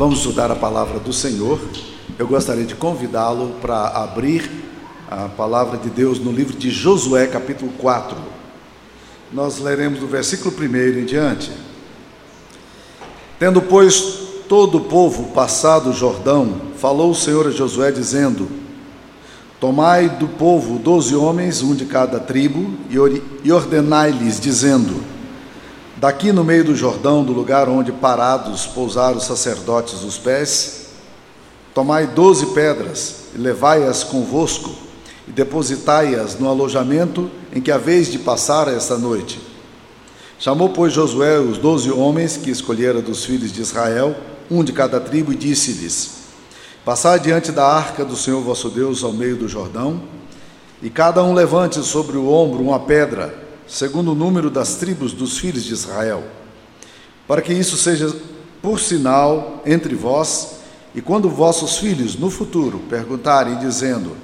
Vamos estudar a palavra do Senhor. Eu gostaria de convidá-lo para abrir a palavra de Deus no livro de Josué, capítulo 4. Nós leremos do versículo 1 em diante. Tendo, pois, todo o povo passado o Jordão, falou o Senhor a Josué, dizendo: Tomai do povo doze homens, um de cada tribo, e ordenai-lhes, dizendo: Daqui no meio do Jordão, do lugar onde parados pousaram os sacerdotes os pés, tomai doze pedras e levai-as convosco, e depositai-as no alojamento em que haveis de passar esta noite. Chamou, pois, Josué os doze homens que escolhera dos filhos de Israel, um de cada tribo, e disse-lhes: Passai diante da arca do Senhor vosso Deus ao meio do Jordão, e cada um levante sobre o ombro uma pedra, segundo o número das tribos dos filhos de Israel, para que isso seja por sinal entre vós, e quando vossos filhos no futuro perguntarem, dizendo: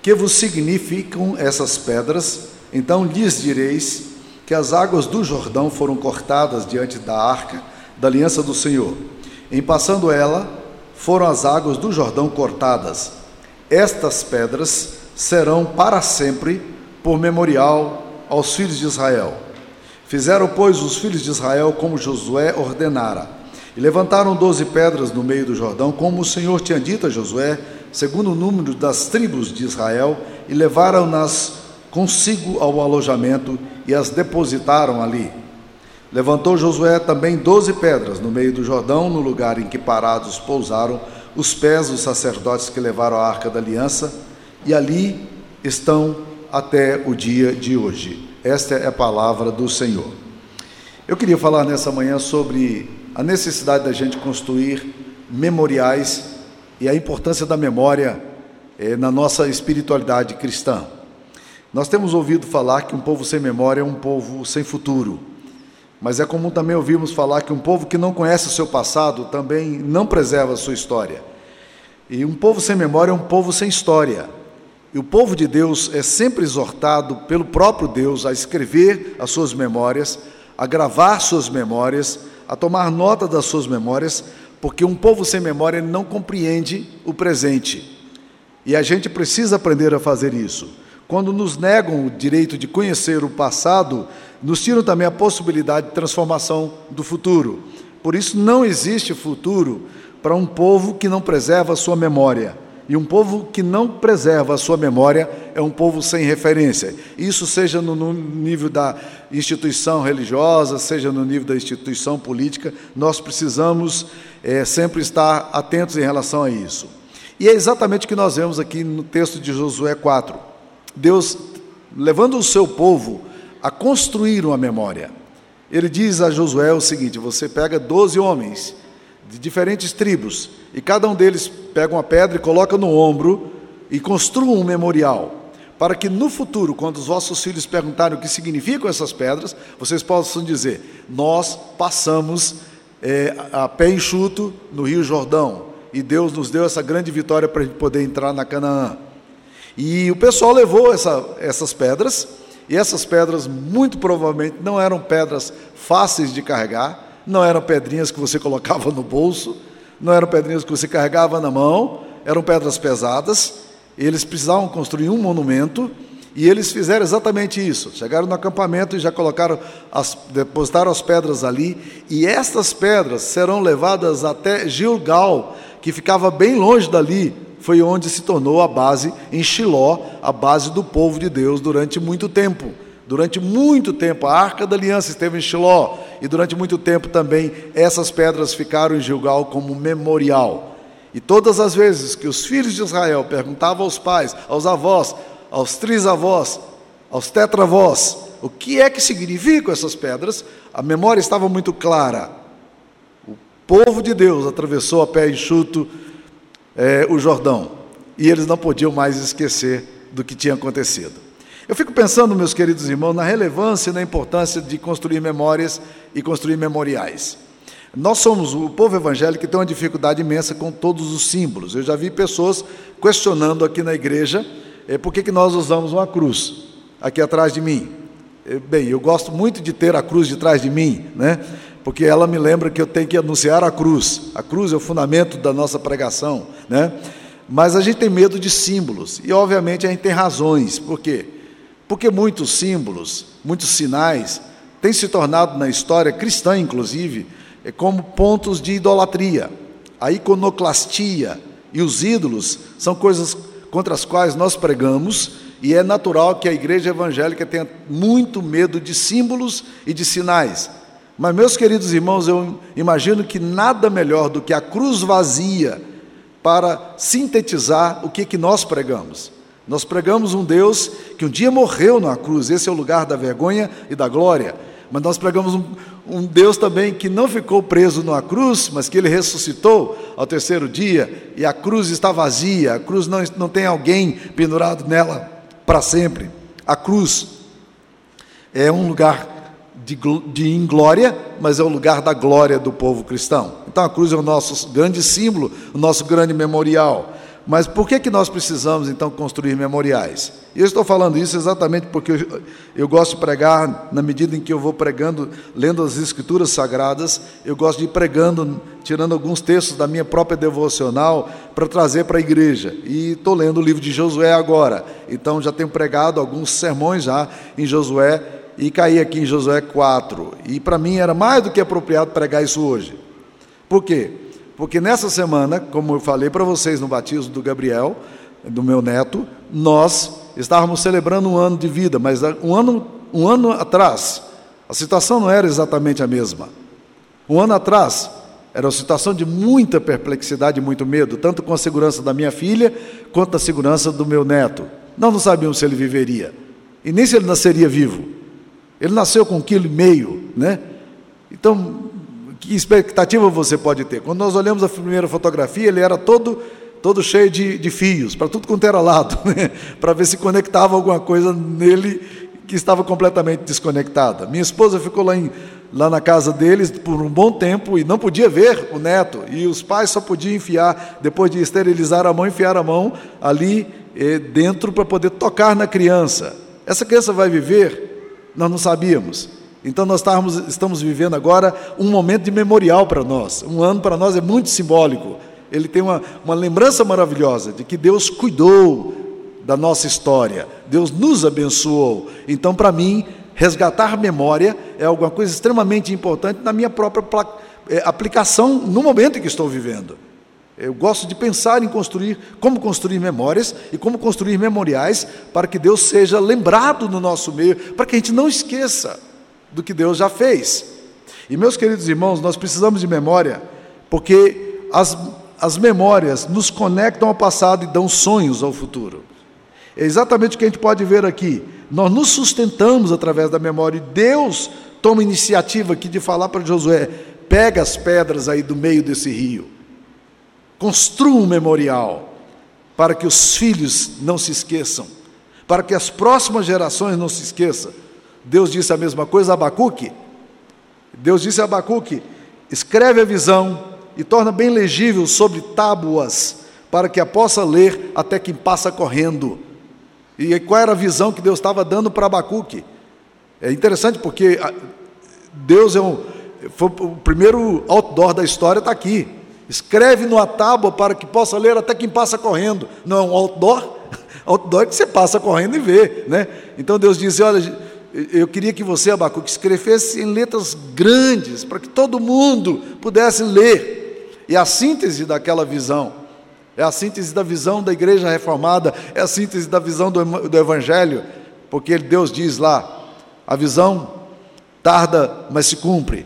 Que vos significam essas pedras? Então lhes direis que as águas do Jordão foram cortadas diante da arca da aliança do Senhor. Em passando ela, foram as águas do Jordão cortadas. Estas pedras serão para sempre por memorial aos filhos de Israel. Fizeram, pois, os filhos de Israel como Josué ordenara, e levantaram doze pedras no meio do Jordão, como o Senhor tinha dito a Josué, segundo o número das tribos de Israel, e levaram-nas consigo ao alojamento e as depositaram ali. Levantou Josué também doze pedras no meio do Jordão, no lugar em que parados pousaram os pés dos sacerdotes que levaram a arca da aliança, e ali estão até o dia de hoje. Esta é a palavra do Senhor. Eu queria falar nessa manhã sobre a necessidade da gente construir memoriais e a importância da memória eh, na nossa espiritualidade cristã. Nós temos ouvido falar que um povo sem memória é um povo sem futuro. Mas é comum também ouvirmos falar que um povo que não conhece o seu passado também não preserva a sua história. E um povo sem memória é um povo sem história. E o povo de Deus é sempre exortado pelo próprio Deus a escrever as suas memórias, a gravar suas memórias, a tomar nota das suas memórias, porque um povo sem memória não compreende o presente. E a gente precisa aprender a fazer isso. Quando nos negam o direito de conhecer o passado, nos tiram também a possibilidade de transformação do futuro. Por isso, não existe futuro para um povo que não preserva a sua memória. E um povo que não preserva a sua memória é um povo sem referência. Isso seja no nível da instituição religiosa, seja no nível da instituição política, nós precisamos é, sempre estar atentos em relação a isso. E é exatamente o que nós vemos aqui no texto de Josué 4. Deus levando o seu povo a construir uma memória. Ele diz a Josué o seguinte: você pega 12 homens de diferentes tribos, e cada um deles pega uma pedra e coloca no ombro e construa um memorial, para que no futuro, quando os vossos filhos perguntarem o que significam essas pedras, vocês possam dizer: Nós passamos é, a pé enxuto no Rio Jordão, e Deus nos deu essa grande vitória para a gente poder entrar na Canaã. E o pessoal levou essa, essas pedras e essas pedras, muito provavelmente, não eram pedras fáceis de carregar, não eram pedrinhas que você colocava no bolso, não eram pedrinhas que você carregava na mão, eram pedras pesadas. Eles precisavam construir um monumento e eles fizeram exatamente isso. Chegaram no acampamento e já colocaram, as, depositaram as pedras ali. E estas pedras serão levadas até Gilgal, que ficava bem longe dali, foi onde se tornou a base em Shiló, a base do povo de Deus durante muito tempo. Durante muito tempo, a Arca da Aliança esteve em Shiló, e durante muito tempo também essas pedras ficaram em Gilgal como memorial. E todas as vezes que os filhos de Israel perguntavam aos pais, aos avós, aos trisavós, aos tetravós, o que é que significam essas pedras, a memória estava muito clara. O povo de Deus atravessou a pé enxuto é, o Jordão. E eles não podiam mais esquecer do que tinha acontecido. Eu fico pensando, meus queridos irmãos, na relevância e na importância de construir memórias e construir memoriais. Nós somos o povo evangélico que tem uma dificuldade imensa com todos os símbolos. Eu já vi pessoas questionando aqui na igreja é, por que, que nós usamos uma cruz aqui atrás de mim. É, bem, eu gosto muito de ter a cruz de trás de mim, né? porque ela me lembra que eu tenho que anunciar a cruz. A cruz é o fundamento da nossa pregação, né? Mas a gente tem medo de símbolos, e obviamente a gente tem razões. Por quê? Porque muitos símbolos, muitos sinais, têm se tornado na história cristã, inclusive, é como pontos de idolatria. A iconoclastia e os ídolos são coisas contra as quais nós pregamos, e é natural que a igreja evangélica tenha muito medo de símbolos e de sinais. Mas, meus queridos irmãos, eu imagino que nada melhor do que a cruz vazia para sintetizar o que, que nós pregamos. Nós pregamos um Deus que um dia morreu na cruz, esse é o lugar da vergonha e da glória. Mas nós pregamos um, um, Deus também que não ficou preso na cruz, mas que ele ressuscitou ao terceiro dia, e a cruz está vazia, a cruz não, não tem alguém pendurado nela para sempre. A cruz é um lugar de, de inglória, mas é o lugar da glória do povo cristão. Então a cruz é o nosso grande símbolo, o nosso grande memorial. Mas por que, que nós precisamos então construir memoriais? Eu estou falando isso exatamente porque eu, eu, gosto de pregar, na medida em que eu vou pregando, lendo as Escrituras Sagradas, eu gosto de ir pregando, tirando alguns textos da minha própria devocional para trazer para a igreja. E estou lendo o livro de Josué agora, então já tenho pregado alguns sermões já em Josué e caí aqui em Josué 4. E para mim era mais do que apropriado pregar isso hoje. Por quê? Porque nessa semana, como eu falei para vocês no batismo do Gabriel, do meu neto, nós estávamos celebrando um ano de vida, mas um ano, um ano atrás, a situação não era exatamente a mesma. Um ano atrás, era uma situação de muita perplexidade e muito medo, tanto com a segurança da minha filha, quanto a segurança do meu neto. Nós não sabíamos se ele viveria, e nem se ele nasceria vivo. Ele nasceu com um quilo e meio, né? Então, que expectativa você pode ter? Quando nós olhamos a primeira fotografia, ele era todo, todo cheio de, de fios, para tudo quanto era lado, né? para ver se conectava alguma coisa nele que estava completamente desconectada. Minha esposa ficou lá, em, lá na casa deles por um bom tempo e não podia ver o neto, e os pais só podiam enfiar, depois de esterilizar a mão, enfiar a mão ali eh, dentro para poder tocar na criança. Essa criança vai viver nós não sabíamos. Então nós estamos, estamos vivendo agora um momento de memorial para nós. Um ano para nós é muito simbólico. Ele tem uma, uma lembrança maravilhosa de que Deus cuidou da nossa história, Deus nos abençoou. Então, para mim, resgatar memória é alguma coisa extremamente importante na minha própria é, aplicação no momento em que estou vivendo. Eu gosto de pensar em construir, como construir memórias e como construir memoriais para que Deus seja lembrado no nosso meio, para que a gente não esqueça do que Deus já fez. E meus queridos irmãos, nós precisamos de memória, porque as, as memórias nos conectam ao passado e dão sonhos ao futuro. É exatamente o que a gente pode ver aqui. Nós nos sustentamos através da memória e Deus toma iniciativa aqui de falar para Josué: pega as pedras aí do meio desse rio Construa um memorial para que os filhos não se esqueçam, para que as próximas gerações não se esqueçam. Deus disse a mesma coisa a Abacuque. Deus disse a Abacuque: escreve a visão e torna bem legível sobre tábuas, para que a possa ler até quem passa correndo. E qual era a visão que Deus estava dando para Abacuque? É interessante porque Deus é um, foi o primeiro outdoor da história, está aqui. Escreve numa tábua para que possa ler até quem passa correndo. Não é um outdoor? Outdoor é que você passa correndo e vê. Né? Então Deus diz: Olha, eu queria que você, Abacuque, escrevesse em letras grandes, para que todo mundo pudesse ler. E a síntese daquela visão, é a síntese da visão da igreja reformada, é a síntese da visão do, do Evangelho, porque Deus diz lá: a visão tarda, mas se cumpre.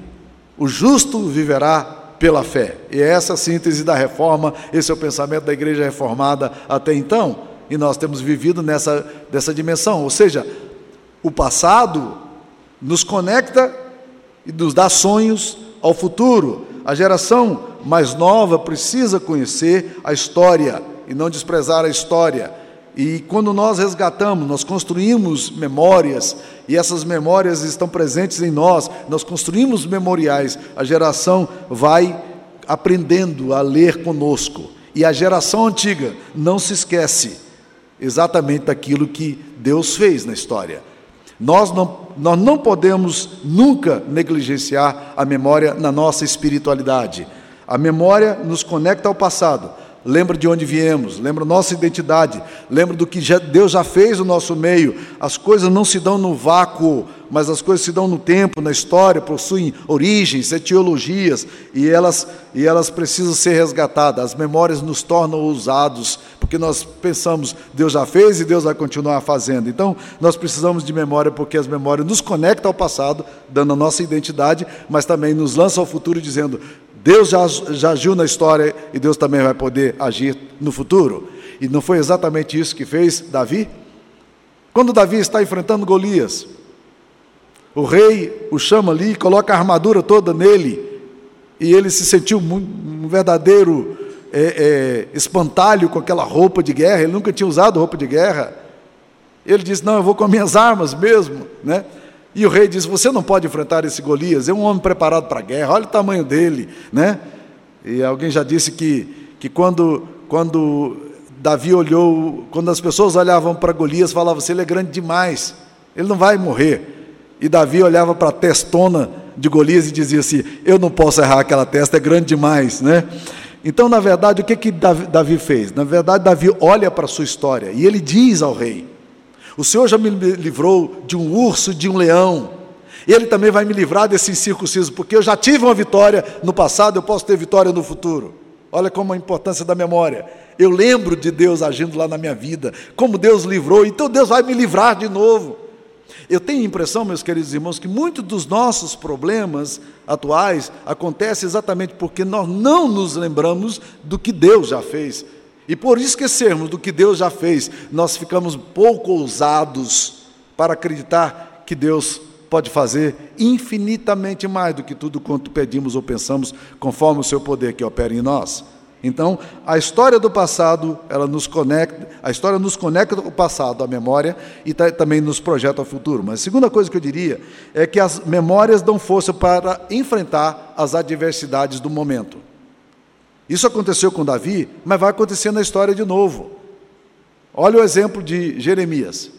O justo viverá pela fé. E é essa a síntese da reforma, esse é o pensamento da igreja reformada até então, e nós temos vivido nessa dessa dimensão, ou seja, o passado nos conecta e nos dá sonhos ao futuro. A geração mais nova precisa conhecer a história e não desprezar a história. E quando nós resgatamos, nós construímos memórias, e essas memórias estão presentes em nós, nós construímos memoriais, a geração vai aprendendo a ler conosco. E a geração antiga não se esquece exatamente daquilo que Deus fez na história. Nós não, nós não podemos nunca negligenciar a memória na nossa espiritualidade. A memória nos conecta ao passado, lembra de onde viemos, lembra nossa identidade, lembra do que já, Deus já fez no nosso meio. As coisas não se dão no vácuo, mas as coisas se dão no tempo, na história, possuem origens, etiologias, e elas, e elas precisam ser resgatadas. As memórias nos tornam ousados, porque nós pensamos, Deus já fez e Deus vai continuar fazendo. Então, nós precisamos de memória, porque as memórias nos conectam ao passado, dando a nossa identidade, mas também nos lançam ao futuro, dizendo: Deus já, já agiu na história e Deus também vai poder agir no futuro. E não foi exatamente isso que fez Davi? Quando Davi está enfrentando Golias, o rei o chama ali, coloca a armadura toda nele, e ele se sentiu um verdadeiro é, é, espantalho com aquela roupa de guerra, ele nunca tinha usado roupa de guerra. Ele disse: Não, eu vou com minhas armas mesmo. Né? E o rei disse: Você não pode enfrentar esse Golias, é um homem preparado para a guerra, olha o tamanho dele. Né? E alguém já disse que, que quando, quando Davi olhou, quando as pessoas olhavam para Golias, falavam assim: Ele é grande demais, ele não vai morrer. E Davi olhava para a testona de Golias e dizia assim: Eu não posso errar aquela testa, é grande demais. Né? Então, na verdade, o que, que Davi fez? Na verdade, Davi olha para a sua história e ele diz ao rei: o Senhor já me livrou de um urso, de um leão. Ele também vai me livrar desse incircunciso, porque eu já tive uma vitória no passado, eu posso ter vitória no futuro. Olha como a importância da memória. Eu lembro de Deus agindo lá na minha vida, como Deus livrou, então Deus vai me livrar de novo. Eu tenho a impressão, meus queridos irmãos, que muitos dos nossos problemas atuais acontecem exatamente porque nós não nos lembramos do que Deus já fez. E por esquecermos do que Deus já fez, nós ficamos pouco ousados para acreditar que Deus pode fazer infinitamente mais do que tudo quanto pedimos ou pensamos, conforme o seu poder que opera em nós. Então, a história do passado, ela nos conecta, a história nos conecta ao passado, à memória, e tá, também nos projeta ao futuro. Mas a segunda coisa que eu diria é que as memórias dão força para enfrentar as adversidades do momento. Isso aconteceu com Davi, mas vai acontecer na história de novo. Olha o exemplo de Jeremias.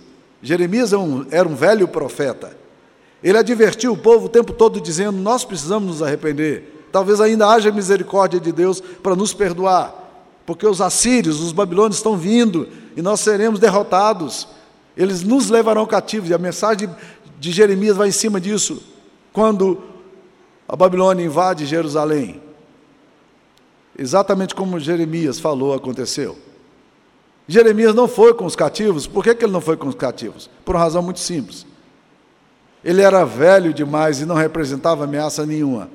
Jeremias é era um velho profeta. Ele advertiu o povo o tempo todo dizendo: Nós precisamos nos arrepender. Talvez ainda haja misericórdia de Deus para nos perdoar, porque os assírios, os babilônios estão vindo e nós seremos derrotados. Eles nos levarão cativos. E a mensagem de Jeremias vai em cima disso. Quando a Babilônia invade Jerusalém, Exatamente como Jeremias falou, aconteceu. Jeremias não foi com os cativos. Por que, que ele não foi com os cativos? Por uma razão muito simples. Ele era velho demais e não representava ameaça nenhuma.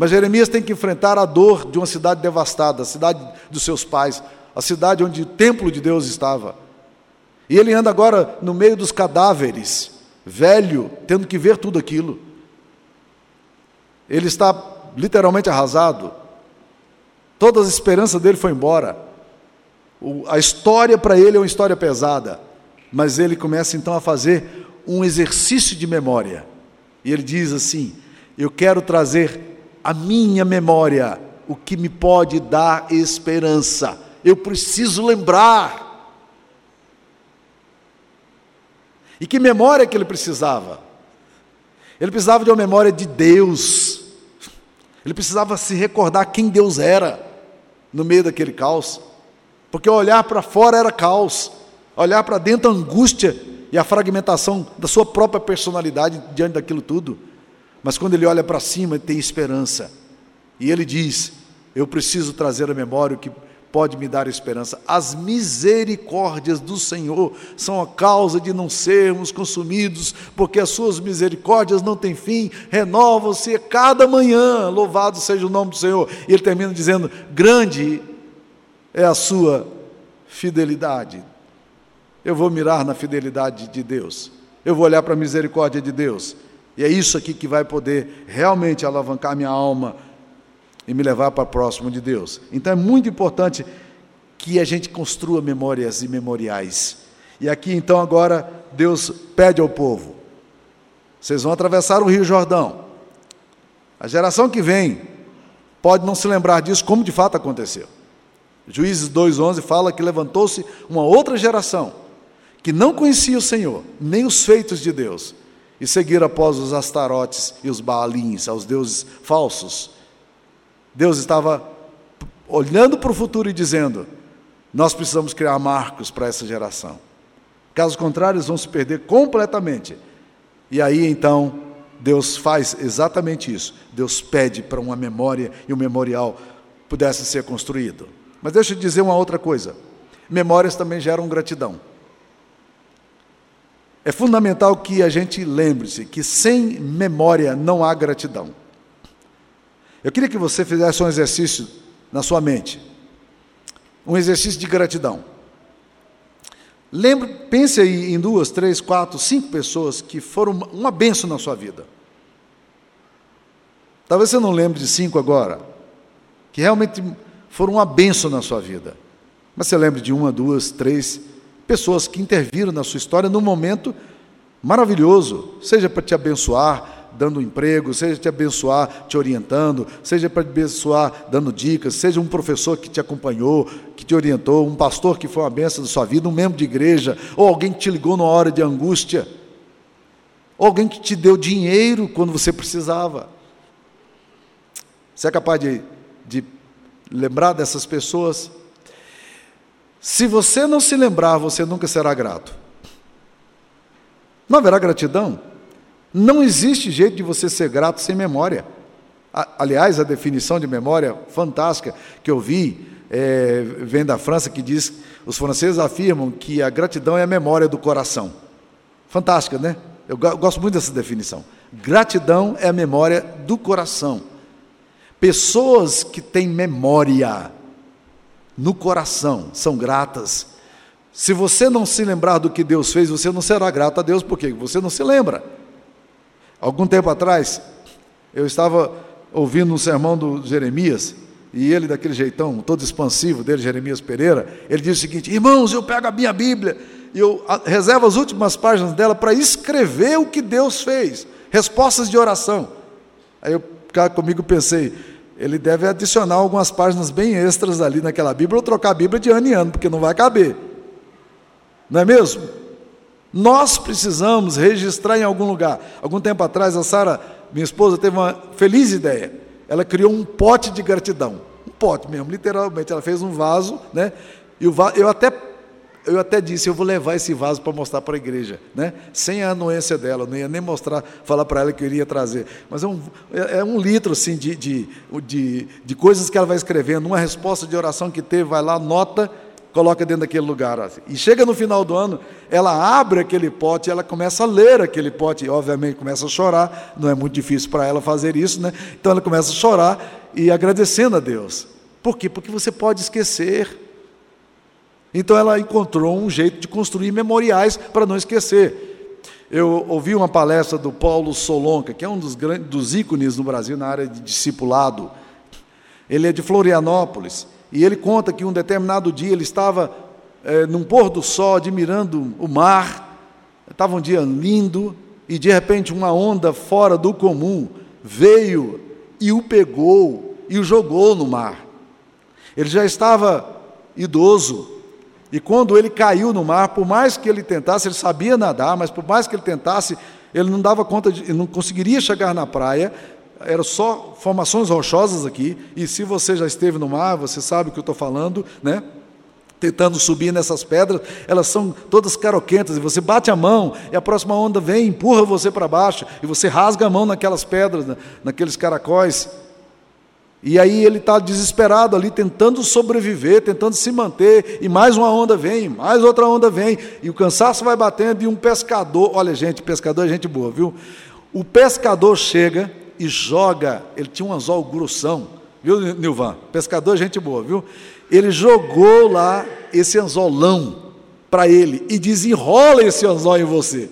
Mas Jeremias tem que enfrentar a dor de uma cidade devastada, a cidade dos seus pais, a cidade onde o templo de Deus estava. E ele anda agora no meio dos cadáveres, velho, tendo que ver tudo aquilo. Ele está literalmente arrasado. Toda a esperança dele foi embora. O, a história para ele é uma história pesada. Mas ele começa então a fazer um exercício de memória. E ele diz assim: Eu quero trazer a minha memória o que me pode dar esperança. Eu preciso lembrar. E que memória que ele precisava? Ele precisava de uma memória de Deus. Ele precisava se recordar quem Deus era no meio daquele caos. Porque olhar para fora era caos, olhar para dentro a angústia e a fragmentação da sua própria personalidade diante daquilo tudo. Mas quando ele olha para cima, ele tem esperança. E ele diz: Eu preciso trazer à memória o que pode me dar esperança. As misericórdias do Senhor são a causa de não sermos consumidos, porque as suas misericórdias não têm fim, renovam-se cada manhã. Louvado seja o nome do Senhor. E ele termina dizendo: Grande é a sua fidelidade. Eu vou mirar na fidelidade de Deus. Eu vou olhar para a misericórdia de Deus. E é isso aqui que vai poder realmente alavancar minha alma e me levar para próximo de Deus. Então é muito importante que a gente construa memórias e memoriais. E aqui então agora Deus pede ao povo: vocês vão atravessar o Rio Jordão. A geração que vem pode não se lembrar disso, como de fato aconteceu. Juízes 2,11 fala que levantou-se uma outra geração que não conhecia o Senhor, nem os feitos de Deus, e seguir após os astarotes e os baalins, aos deuses falsos. Deus estava olhando para o futuro e dizendo: nós precisamos criar marcos para essa geração. Caso contrário, eles vão se perder completamente. E aí então, Deus faz exatamente isso. Deus pede para uma memória e um memorial pudesse ser construído. Mas deixa eu dizer uma outra coisa: memórias também geram gratidão. É fundamental que a gente lembre-se que sem memória não há gratidão. Eu queria que você fizesse um exercício na sua mente, um exercício de gratidão. Lembre, pense aí em duas, três, quatro, cinco pessoas que foram uma benção na sua vida. Talvez você não lembre de cinco agora, que realmente foram uma benção na sua vida. Mas você lembre de uma, duas, três, pessoas que interviram na sua história num momento maravilhoso, seja para te abençoar, dando um emprego, seja te abençoar, te orientando, seja para te abençoar, dando dicas, seja um professor que te acompanhou, que te orientou, um pastor que foi uma benção da sua vida, um membro de igreja, ou alguém que te ligou numa hora de angústia, ou alguém que te deu dinheiro quando você precisava. Você é capaz de, de lembrar dessas pessoas? Se você não se lembrar, você nunca será grato. Não haverá gratidão. Não existe jeito de você ser grato sem memória. Aliás, a definição de memória fantástica que eu vi é, vem da França, que diz: os franceses afirmam que a gratidão é a memória do coração. Fantástica, né? Eu gosto muito dessa definição. Gratidão é a memória do coração. Pessoas que têm memória no coração, são gratas. Se você não se lembrar do que Deus fez, você não será grato a Deus, porque você não se lembra. Algum tempo atrás, eu estava ouvindo um sermão do Jeremias, e ele, daquele jeitão todo expansivo dele, Jeremias Pereira, ele diz o seguinte: Irmãos, eu pego a minha Bíblia e eu reservo as últimas páginas dela para escrever o que Deus fez, respostas de oração. Aí eu cá comigo pensei, ele deve adicionar algumas páginas bem extras ali naquela Bíblia, ou trocar a Bíblia de ano em ano, porque não vai caber. Não é mesmo? Nós precisamos registrar em algum lugar. Algum tempo atrás, a Sara, minha esposa, teve uma feliz ideia. Ela criou um pote de gratidão. Um pote mesmo, literalmente. Ela fez um vaso, né? E eu até eu até disse, eu vou levar esse vaso para mostrar para a igreja, né? sem a anuência dela, não ia nem mostrar, falar para ela que eu iria trazer. Mas é um, é, é um litro assim, de, de, de, de, coisas que ela vai escrevendo, uma resposta de oração que teve, vai lá, nota, coloca dentro daquele lugar. Assim. E chega no final do ano, ela abre aquele pote, ela começa a ler aquele pote, e obviamente começa a chorar, não é muito difícil para ela fazer isso, né? Então ela começa a chorar e agradecendo a Deus. Por quê? Porque você pode esquecer. Então ela encontrou um jeito de construir memoriais para não esquecer. Eu ouvi uma palestra do Paulo Solonca, que é um dos, grandes, dos ícones no Brasil na área de discipulado. Ele é de Florianópolis e ele conta que um determinado dia ele estava é, num pôr do sol admirando o mar. Estava um dia lindo e de repente uma onda fora do comum veio e o pegou e o jogou no mar. Ele já estava idoso, e quando ele caiu no mar, por mais que ele tentasse, ele sabia nadar, mas por mais que ele tentasse, ele não dava conta, de, não conseguiria chegar na praia, eram só formações rochosas aqui, e se você já esteve no mar, você sabe o que eu estou falando, né? Tentando subir nessas pedras, elas são todas caroquentas, e você bate a mão, e a próxima onda vem, empurra você para baixo, e você rasga a mão naquelas pedras, naqueles caracóis. E aí ele está desesperado ali, tentando sobreviver, tentando se manter, e mais uma onda vem, mais outra onda vem, e o cansaço vai batendo, e um pescador, olha gente, pescador é gente boa, viu? O pescador chega e joga, ele tinha um anzol grossão, viu, Nilvan? Pescador é gente boa, viu? Ele jogou lá esse anzolão para ele, e desenrola esse anzol em você.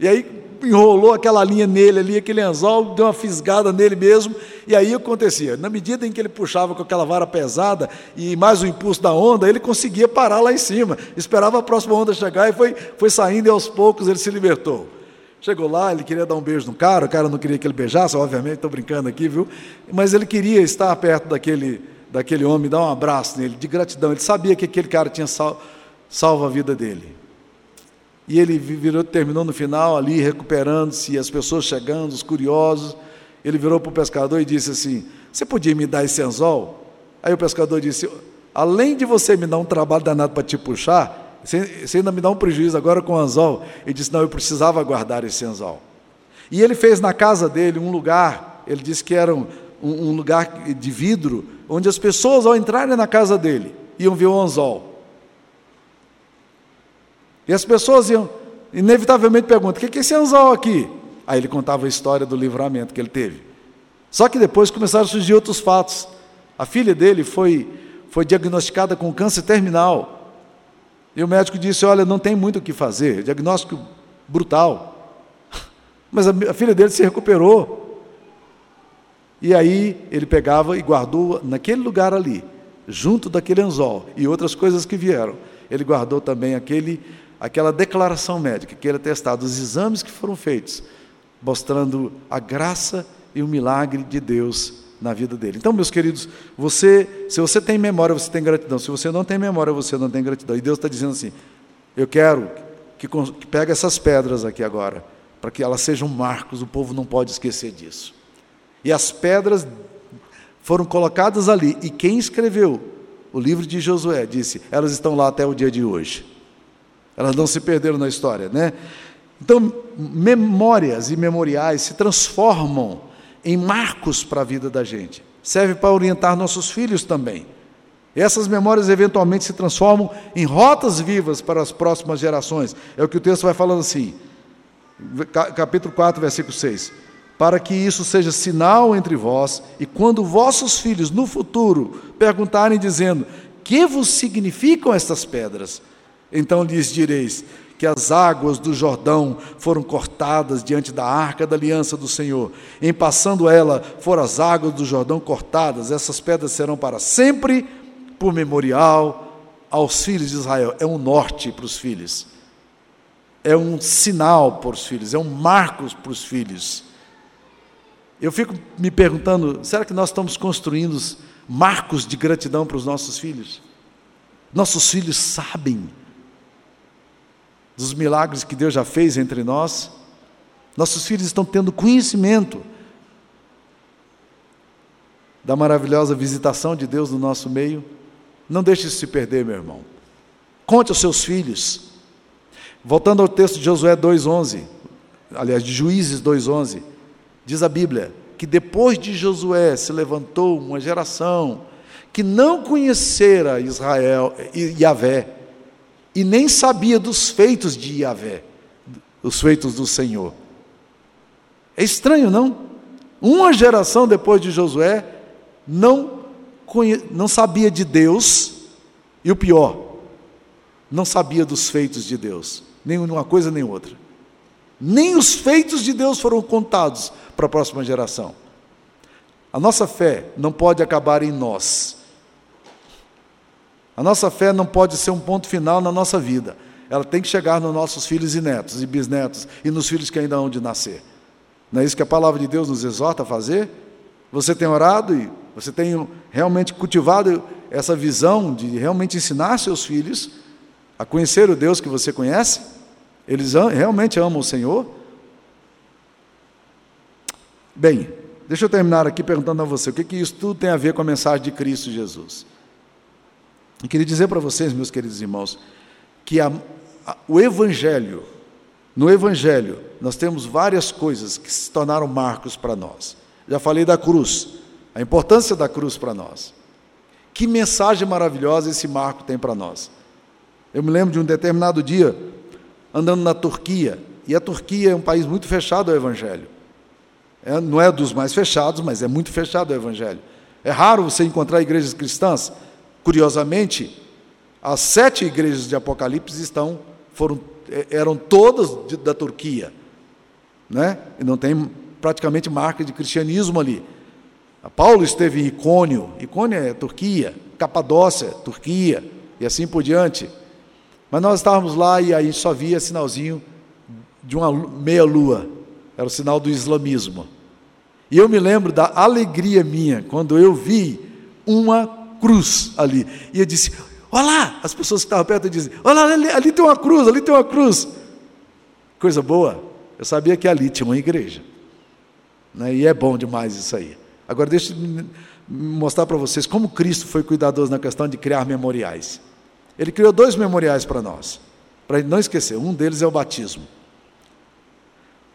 E aí enrolou aquela linha nele ali, aquele anzol, deu uma fisgada nele mesmo, e aí acontecia. Na medida em que ele puxava com aquela vara pesada e mais o impulso da onda, ele conseguia parar lá em cima, esperava a próxima onda chegar e foi, foi saindo e aos poucos ele se libertou. Chegou lá, ele queria dar um beijo no cara, o cara não queria que ele beijasse, obviamente, estou brincando aqui, viu? Mas ele queria estar perto daquele, daquele homem, dar um abraço nele, de gratidão. Ele sabia que aquele cara tinha sal, salvo a vida dele. E ele virou, terminou no final ali, recuperando-se, as pessoas chegando, os curiosos. Ele virou para o pescador e disse assim: Você podia me dar esse anzol? Aí o pescador disse: Além de você me dar um trabalho danado para te puxar, você, ainda me dá um prejuízo agora com o anzol. Ele disse: Não, eu precisava guardar esse anzol. E ele fez na casa dele um lugar, ele disse que era um, um lugar de vidro, onde as pessoas, ao entrarem na casa dele, iam ver o anzol. E as pessoas iam, inevitavelmente perguntam: o que é esse anzol aqui? Aí ele contava a história do livramento que ele teve. Só que depois começaram a surgir outros fatos. A filha dele foi, foi diagnosticada com câncer terminal. E o médico disse: Olha, não tem muito o que fazer, diagnóstico brutal. Mas a, a filha dele se recuperou. E aí ele pegava e guardou naquele lugar ali, junto daquele anzol e outras coisas que vieram. Ele guardou também aquele aquela declaração médica, aquele atestado, os exames que foram feitos, mostrando a graça e o milagre de Deus na vida dele. Então, meus queridos, você, se você tem memória, você tem gratidão. Se você não tem memória, você não tem gratidão. E Deus está dizendo assim: eu quero que, que pegue essas pedras aqui agora, para que elas sejam marcos. O povo não pode esquecer disso. E as pedras foram colocadas ali. E quem escreveu o livro de Josué disse: elas estão lá até o dia de hoje. Elas não se perderam na história, né? Então, memórias e memoriais se transformam em marcos para a vida da gente. Serve para orientar nossos filhos também. Essas memórias eventualmente se transformam em rotas vivas para as próximas gerações. É o que o texto vai falando assim, capítulo 4, versículo 6. Para que isso seja sinal entre vós, e quando vossos filhos no futuro perguntarem, dizendo: Que vos significam estas pedras? Então lhes direis que as águas do Jordão foram cortadas diante da arca da aliança do Senhor. Em passando ela, foram as águas do Jordão cortadas. Essas pedras serão para sempre por memorial aos filhos de Israel. É um norte para os filhos. É um sinal para os filhos, é um marco para os filhos. Eu fico me perguntando, será que nós estamos construindo marcos de gratidão para os nossos filhos? Nossos filhos sabem dos milagres que Deus já fez entre nós. Nossos filhos estão tendo conhecimento da maravilhosa visitação de Deus no nosso meio. Não deixe se perder, meu irmão. Conte aos seus filhos. Voltando ao texto de Josué 2:11, aliás, de Juízes 2:11, diz a Bíblia que depois de Josué se levantou uma geração que não conhecera Israel e Yahvé, e nem sabia dos feitos de Yahvé, os feitos do Senhor. É estranho, não? Uma geração depois de Josué não, conhe... não sabia de Deus, e o pior, não sabia dos feitos de Deus, nem uma coisa nem outra. Nem os feitos de Deus foram contados para a próxima geração. A nossa fé não pode acabar em nós, a nossa fé não pode ser um ponto final na nossa vida. Ela tem que chegar nos nossos filhos e netos e bisnetos e nos filhos que ainda hão de nascer. Não é isso que a palavra de Deus nos exorta a fazer? Você tem orado e você tem realmente cultivado essa visão de realmente ensinar seus filhos a conhecer o Deus que você conhece? Eles realmente amam o Senhor? Bem, deixa eu terminar aqui perguntando a você: o que, que isso tudo tem a ver com a mensagem de Cristo Jesus? E queria dizer para vocês, meus queridos irmãos, que a, a, o Evangelho, no Evangelho, nós temos várias coisas que se tornaram marcos para nós. Já falei da cruz, a importância da cruz para nós. Que mensagem maravilhosa esse marco tem para nós. Eu me lembro de um determinado dia, andando na Turquia, e a Turquia é um país muito fechado ao Evangelho. É, não é dos mais fechados, mas é muito fechado ao Evangelho. É raro você encontrar igrejas cristãs Curiosamente, as sete igrejas de Apocalipse estão, foram, é, eram todas de, da Turquia, né? e não tem praticamente marca de cristianismo ali. Paulo esteve em Icônio, Icônio é Turquia, Capadócia, Turquia, e assim por diante. Mas nós estávamos lá e aí só via sinalzinho de uma meia-lua, era o sinal do islamismo. E eu me lembro da alegria minha quando eu vi uma cruz ali. E eu disse: Olha lá! As pessoas que estavam perto dizem: Olha lá, ali, ali tem uma cruz, ali tem uma cruz. Coisa boa. Eu sabia que ali tinha uma igreja. Né? E é bom demais isso aí. Agora, deixa eu mostrar para vocês como Cristo foi cuidadoso na questão de criar memoriais. Ele criou dois memoriais para nós, para não esquecer. Um deles é o batismo.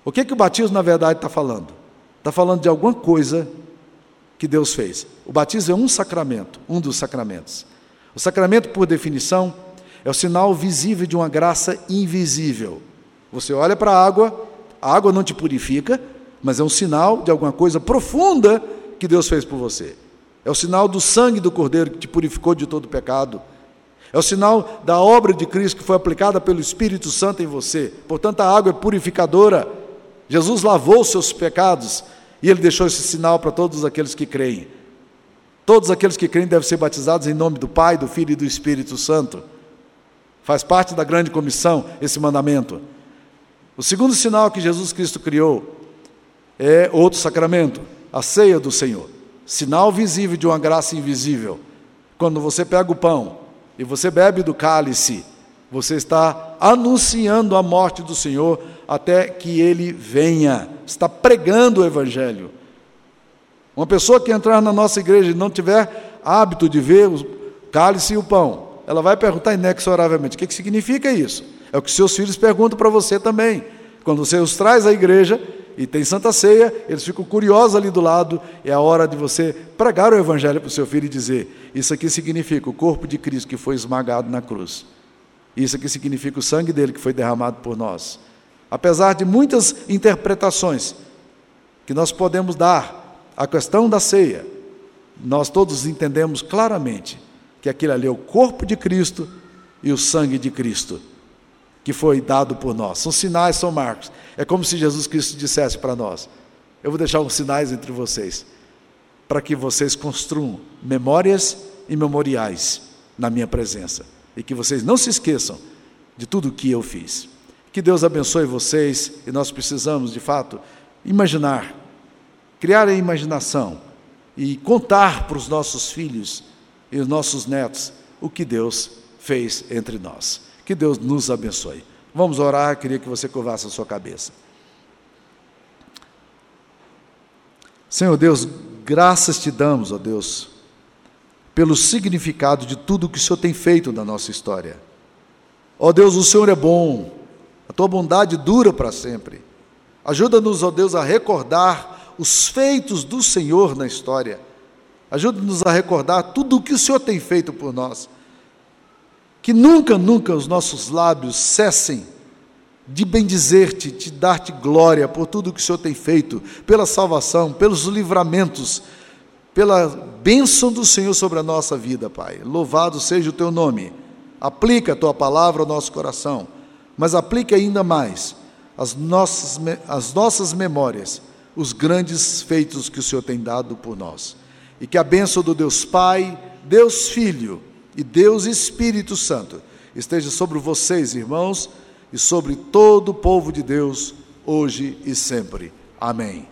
O que, que o batismo, na verdade, está falando? Está falando de alguma coisa que Deus fez. O batismo é um sacramento, um dos sacramentos. O sacramento, por definição, é o sinal visível de uma graça invisível. Você olha para a água, a água não te purifica, mas é um sinal de alguma coisa profunda que Deus fez por você. É o sinal do sangue do Cordeiro que te purificou de todo pecado. É o sinal da obra de Cristo que foi aplicada pelo Espírito Santo em você. Portanto, a água é purificadora. Jesus lavou os seus pecados e ele deixou esse sinal para todos aqueles que creem. Todos aqueles que creem devem ser batizados em nome do Pai, do Filho e do Espírito Santo. Faz parte da grande comissão esse mandamento. O segundo sinal que Jesus Cristo criou é outro sacramento, a ceia do Senhor. Sinal visível de uma graça invisível. Quando você pega o pão e você bebe do cálice, você está anunciando a morte do Senhor até que ele venha. Está pregando o Evangelho. Uma pessoa que entrar na nossa igreja e não tiver hábito de ver o cálice e o pão, ela vai perguntar inexoravelmente: o que, que significa isso? É o que seus filhos perguntam para você também. Quando você os traz à igreja e tem Santa Ceia, eles ficam curiosos ali do lado, é a hora de você pregar o Evangelho para o seu filho e dizer: Isso aqui significa o corpo de Cristo que foi esmagado na cruz. Isso aqui significa o sangue dele que foi derramado por nós. Apesar de muitas interpretações que nós podemos dar à questão da ceia, nós todos entendemos claramente que aquilo ali é o corpo de Cristo e o sangue de Cristo que foi dado por nós. São sinais, são marcos. É como se Jesus Cristo dissesse para nós: Eu vou deixar uns sinais entre vocês, para que vocês construam memórias e memoriais na minha presença e que vocês não se esqueçam de tudo o que eu fiz. Que Deus abençoe vocês e nós precisamos, de fato, imaginar, criar a imaginação e contar para os nossos filhos e os nossos netos o que Deus fez entre nós. Que Deus nos abençoe. Vamos orar, queria que você curvasse a sua cabeça. Senhor Deus, graças te damos, ó Deus, pelo significado de tudo que o Senhor tem feito na nossa história. Ó Deus, o Senhor é bom, a tua bondade dura para sempre. Ajuda-nos, ó Deus, a recordar os feitos do Senhor na história. Ajuda-nos a recordar tudo o que o Senhor tem feito por nós. Que nunca, nunca os nossos lábios cessem de bendizer-te, de dar-te glória por tudo o que o Senhor tem feito, pela salvação, pelos livramentos, pela bênção do Senhor sobre a nossa vida, Pai. Louvado seja o teu nome. Aplica a tua palavra ao nosso coração, mas aplique ainda mais as nossas, as nossas memórias, os grandes feitos que o Senhor tem dado por nós. E que a bênção do Deus Pai, Deus Filho e Deus Espírito Santo esteja sobre vocês, irmãos, e sobre todo o povo de Deus, hoje e sempre. Amém.